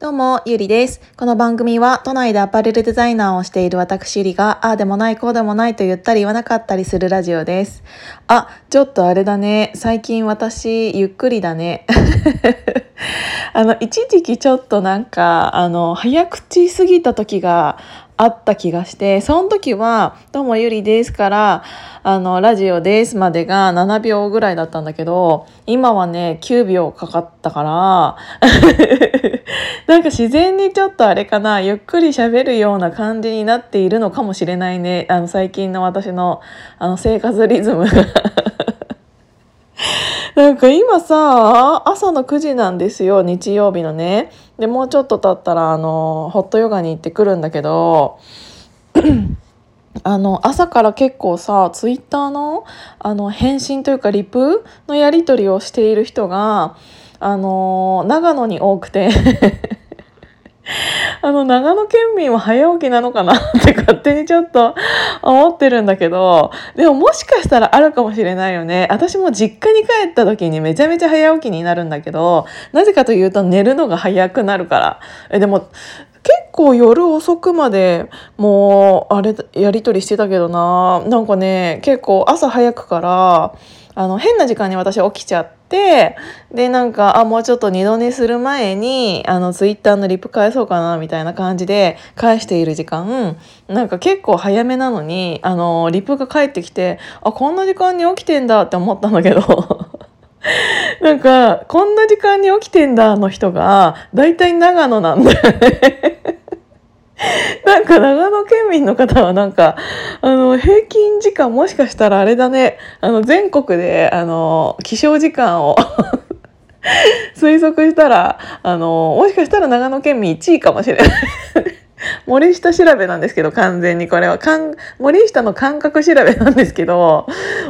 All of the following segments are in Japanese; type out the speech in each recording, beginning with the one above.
どうも、ゆりです。この番組は、都内でアパレルデザイナーをしている私ゆりが、ああでもない、こうでもないと言ったり言わなかったりするラジオです。あ、ちょっとあれだね。最近私、ゆっくりだね。あの、一時期ちょっとなんか、あの、早口すぎた時があった気がしてその時は「どうもゆりです」から「あのラジオです」までが7秒ぐらいだったんだけど今はね9秒かかったから なんか自然にちょっとあれかなゆっくり喋るような感じになっているのかもしれないね。あの最近の私のあの生活リズムが。なんか今さ朝の9時なんですよ日曜日のね。でもうちょっと経ったらあのホットヨガに行ってくるんだけど あの朝から結構さツイッターのあの返信というかリプのやり取りをしている人があの長野に多くて。あの、長野県民は早起きなのかなって勝手にちょっと思ってるんだけど、でももしかしたらあるかもしれないよね。私も実家に帰った時にめちゃめちゃ早起きになるんだけど、なぜかというと寝るのが早くなるから。え、でも、結構夜遅くまでもうあれやり取りしてたけどななんかね結構朝早くからあの変な時間に私起きちゃってでなんかあもうちょっと二度寝する前にあのツイッターのリプ返そうかなみたいな感じで返している時間。なんか結構早めなのにあのリプが返ってきてあこんな時間に起きてんだって思ったんだけど。なんかこんな時間に起きてんだの人が大体長野なんだよね。県民の方はなんか、あの、平均時間もしかしたらあれだね、あの、全国で、あの、起床時間を 推測したら、あの、もしかしたら長野県民1位かもしれない 森下調べなんですけど、完全にこれは。かん森下の感覚調べなんですけど、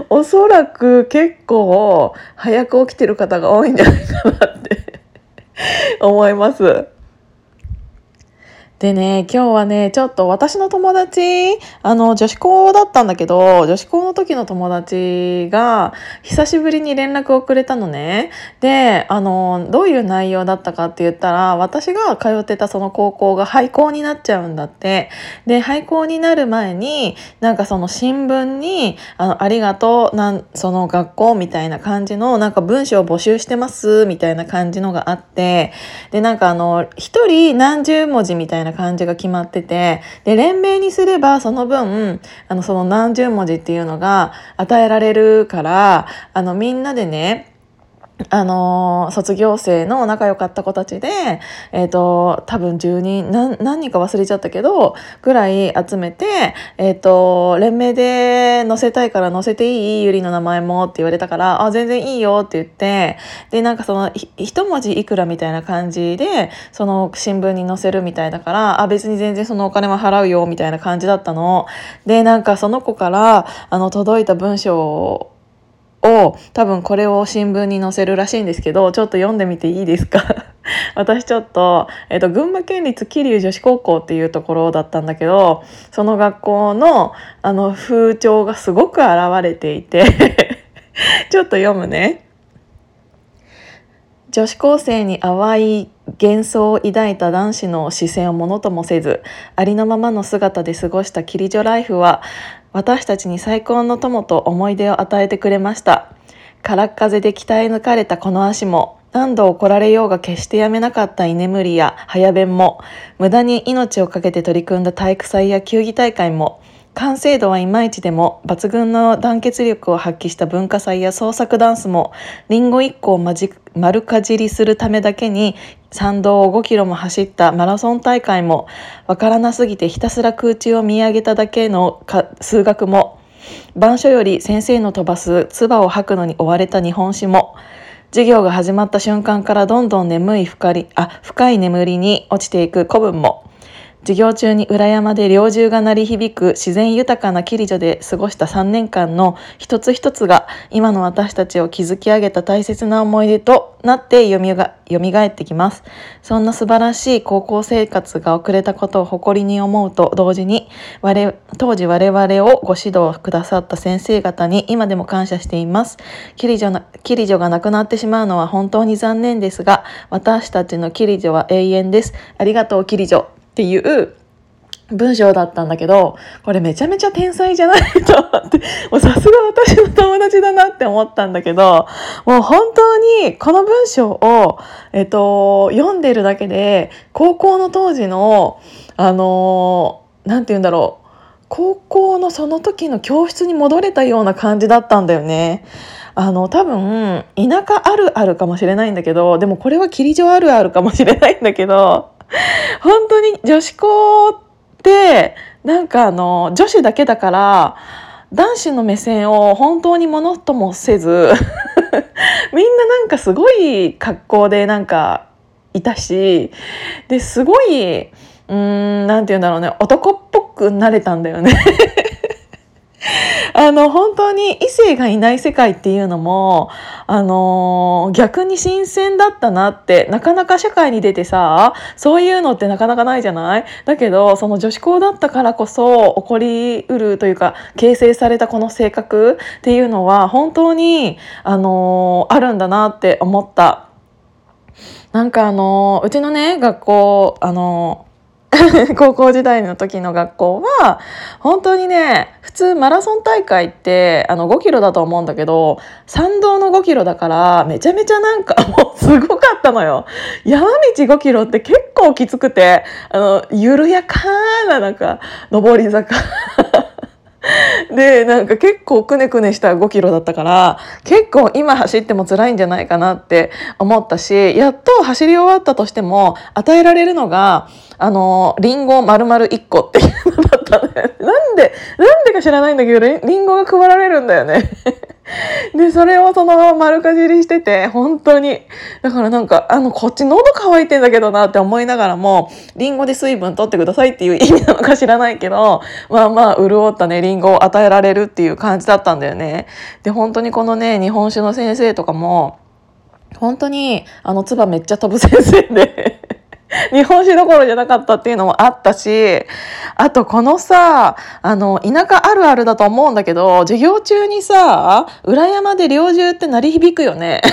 おそらく結構早く起きてる方が多いんじゃないかなって 思います。でね、今日はね、ちょっと私の友達、あの、女子校だったんだけど、女子校の時の友達が、久しぶりに連絡をくれたのね。で、あの、どういう内容だったかって言ったら、私が通ってたその高校が廃校になっちゃうんだって。で、廃校になる前に、なんかその新聞に、あの、ありがとう、なん、その学校みたいな感じの、なんか文章を募集してます、みたいな感じのがあって、で、なんかあの、一人何十文字みたいなな感じが決まってて。で連名にすればその分あのその何十文字っていうのが与えられるからあのみんなでねあの卒業生の仲良かった子たちで、えっ、ー、と、多分10人何、何人か忘れちゃったけど、ぐらい集めて、えっ、ー、と、連名で載せたいから載せていいゆりの名前もって言われたから、あ、全然いいよって言って、で、なんかその、一文字いくらみたいな感じで、その新聞に載せるみたいだから、あ、別に全然そのお金は払うよみたいな感じだったの。で、なんかその子から、あの、届いた文章をを多分これを新聞に載せるらしいんですけどちょっと読んでみていいですか？私ちょっと,、えーと、群馬県立桐生女子高校っていうところだったんだけどその学校のあの風潮がすごく現れていて ちょっと読むね。女子高生に淡い幻想を抱いた男子の視線をものともせずありのままの姿で過ごしたキリジョライフは私たちに最高の友と思い出を与えてくれました。空っ風で鍛え抜かれたこの足も何度怒られようが決してやめなかった居眠りや早弁も無駄に命を懸けて取り組んだ体育祭や球技大会も完成度はいまいちでも抜群の団結力を発揮した文化祭や創作ダンスもリンゴ1個を丸かじりするためだけに参道を5キロも走ったマラソン大会もわからなすぎてひたすら空中を見上げただけの数学も板書より先生の飛ばす唾を吐くのに追われた日本史も授業が始まった瞬間からどんどん眠い深りあ深い眠りに落ちていく古文も授業中に裏山で猟銃が鳴り響く自然豊かなキリジョで過ごした3年間の一つ一つが今の私たちを築き上げた大切な思い出となってよみが蘇ってきます。そんな素晴らしい高校生活が送れたことを誇りに思うと同時に我当時我々をご指導くださった先生方に今でも感謝しています。キリジョのキリジョがなくなってしまうのは本当に残念ですが私たちのキリジョは永遠です。ありがとうキリジョっていう文章だったんだけど、これめちゃめちゃ天才じゃないと思って、もうさすが私の友達だなって思ったんだけど、もう本当にこの文章を、えっと、読んでるだけで、高校の当時の、あの、なんて言うんだろう、高校のその時の教室に戻れたような感じだったんだよね。あの多分田舎あるあるかもしれないんだけどでもこれは霧城あるあるかもしれないんだけど 本当に女子校ってなんかあの女子だけだから男子の目線を本当にものともせず みんななんかすごい格好でなんかいたしですごいうんなんて言うんだろうね男っぽくなれたんだよね。あの本当に異性がいない世界っていうのもあの逆に新鮮だったなってなかなか社会に出てさそういうのってなかなかないじゃない？だけどその女子校だったからこそ起こりうるというか形成されたこの性格っていうのは本当にあのあるんだなって思った。なんかあのうちのね学校あの 高校時代の時の学校は本当にね普通マラソン大会ってあの5キロだと思うんだけど参道の5キロだからめちゃめちゃなんか もうすごかったのよ。山道5キロって結構きつくてあの緩やかななんか上り坂でなんか結構くねくねした5キロだったから結構今走っても辛いんじゃないかなって思ったしやっと走り終わったとしても与えられるのがあのリンゴ丸々1個っていうのだったね。なんでなんでか知らないんだけどリンゴが配られるんだよね。で、それをそのまま丸かじりしてて、本当に。だからなんか、あの、こっち喉乾いてんだけどなって思いながらも、リンゴで水分取ってくださいっていう意味なのか知らないけど、まあまあ、潤ったね、リンゴを与えられるっていう感じだったんだよね。で、本当にこのね、日本酒の先生とかも、本当に、あの、唾めっちゃ飛ぶ先生で 日本酒どころじゃなかったっていうのもあったし、あとこのさ、あの、田舎あるあるだと思うんだけど、授業中にさ、裏山で猟銃って鳴り響くよね。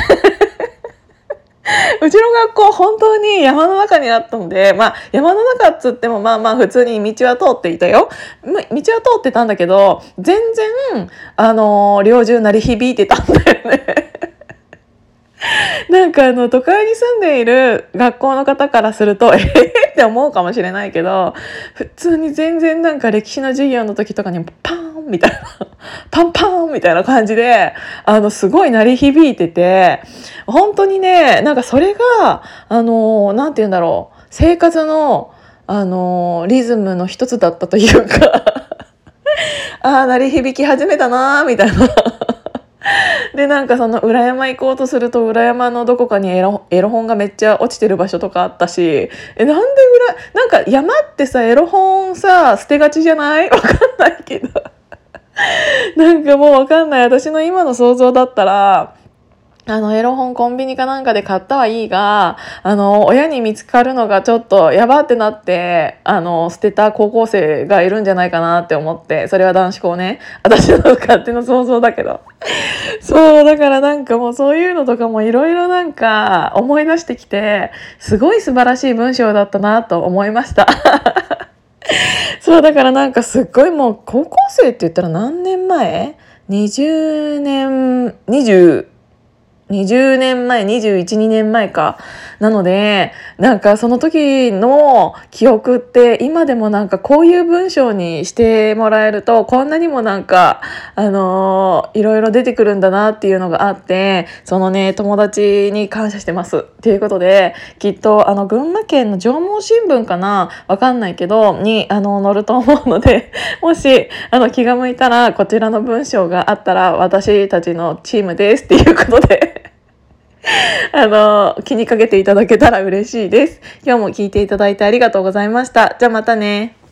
うちの学校本当に山の中にあったので、まあ山の中っつってもまあまあ普通に道は通っていたよ。道は通ってたんだけど、全然、あの、猟銃鳴り響いてたんだよね。なんかあの都会に住んでいる学校の方からするとええって思うかもしれないけど普通に全然なんか歴史の授業の時とかにパーンみたいな パンパンみたいな感じであのすごい鳴り響いてて本当にねなんかそれがあのなんて言うんだろう生活のあのリズムの一つだったというか ああ鳴り響き始めたなーみたいな。でなんかその裏山行こうとすると裏山のどこかにエロエロ本がめっちゃ落ちてる場所とかあったしえなんで裏なんか山ってさエロ本さ捨てがちじゃない？わかんないけど。なんかもうわかんない。私の今の想像だったらあの、エロ本コンビニかなんかで買ったはいいが、あの、親に見つかるのがちょっとやばってなって、あの、捨てた高校生がいるんじゃないかなって思って、それは男子校ね。私の勝手な想像だけど。そう、だからなんかもうそういうのとかもいろいろなんか思い出してきて、すごい素晴らしい文章だったなと思いました。そう、だからなんかすっごいもう高校生って言ったら何年前 ?20 年、20、20年前、21、2年前か。なので、なんかその時の記憶って今でもなんかこういう文章にしてもらえるとこんなにもなんか、あのー、いろいろ出てくるんだなっていうのがあって、そのね、友達に感謝してます。っていうことで、きっとあの群馬県の縄文新聞かな？わかんないけど、にあの載ると思うので、もしあの気が向いたらこちらの文章があったら私たちのチームです。っていうことで。あの、気にかけていただけたら嬉しいです。今日も聞いていただいてありがとうございました。じゃあまたね。